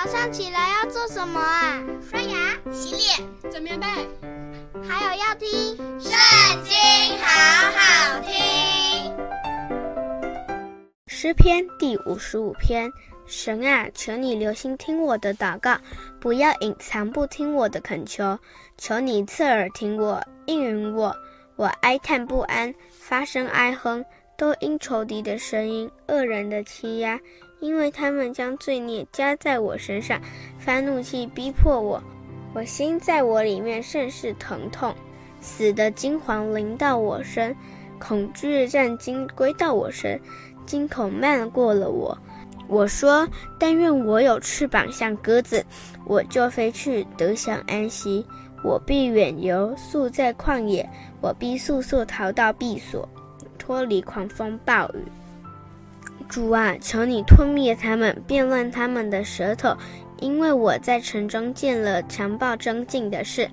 早上起来要做什么啊？刷牙、洗脸、整棉被，还有要听《圣经》，好好听。诗篇第五十五篇：神啊，求你留心听我的祷告，不要隐藏不听我的恳求。求你侧耳听我，应允我。我哀叹不安，发声哀哼，都因仇敌的声音、恶人的欺压。因为他们将罪孽加在我身上，发怒气逼迫我，我心在我里面甚是疼痛，死的惊惶临到我身，恐惧战兢归到我身，惊恐漫过了我。我说：但愿我有翅膀像鸽子，我就飞去得享安息。我必远游，宿在旷野，我必速速逃到避所，脱离狂风暴雨。主啊，求你吞灭他们，变乱他们的舌头，因为我在城中见了强暴争竞的事。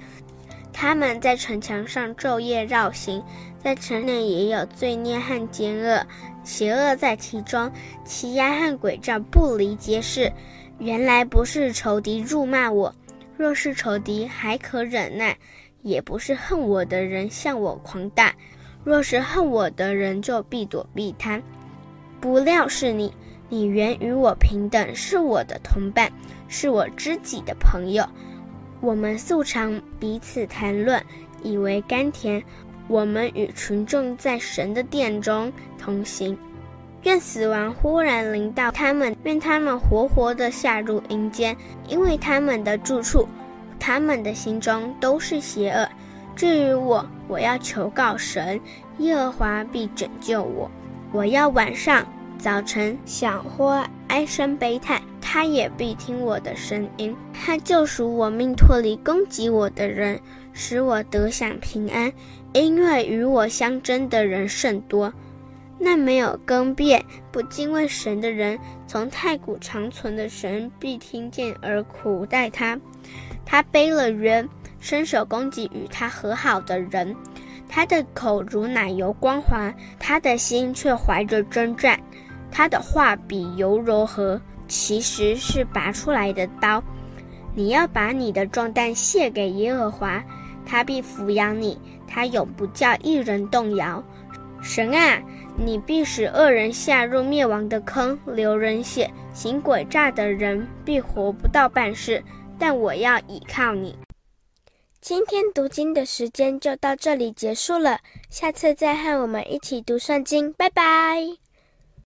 他们在城墙上昼夜绕行，在城内也有罪孽和奸恶，邪恶在其中，欺压和诡诈不离皆是。原来不是仇敌辱骂我，若是仇敌还可忍耐，也不是恨我的人向我狂大，若是恨我的人就必躲避他。不料是你，你原与我平等，是我的同伴，是我知己的朋友。我们素常彼此谈论，以为甘甜。我们与群众在神的殿中同行。愿死亡忽然临到他们，愿他们活活地下入阴间，因为他们的住处，他们的心中都是邪恶。至于我，我要求告神，耶和华必拯救我。我要晚上。早晨响或唉声悲叹，他也必听我的声音。他救赎我命，脱离攻击我的人，使我得享平安。因为与我相争的人甚多，那没有更变、不敬畏神的人，从太古长存的神必听见而苦待他。他背了人，伸手攻击与他和好的人。他的口如奶油光滑，他的心却怀着征战。他的话比油柔和，其实是拔出来的刀。你要把你的重担卸给耶和华，他必抚养你，他永不叫一人动摇。神啊，你必使恶人下入灭亡的坑，流人血，行诡诈的人必活不到半世。但我要倚靠你。今天读经的时间就到这里结束了，下次再和我们一起读圣经，拜拜。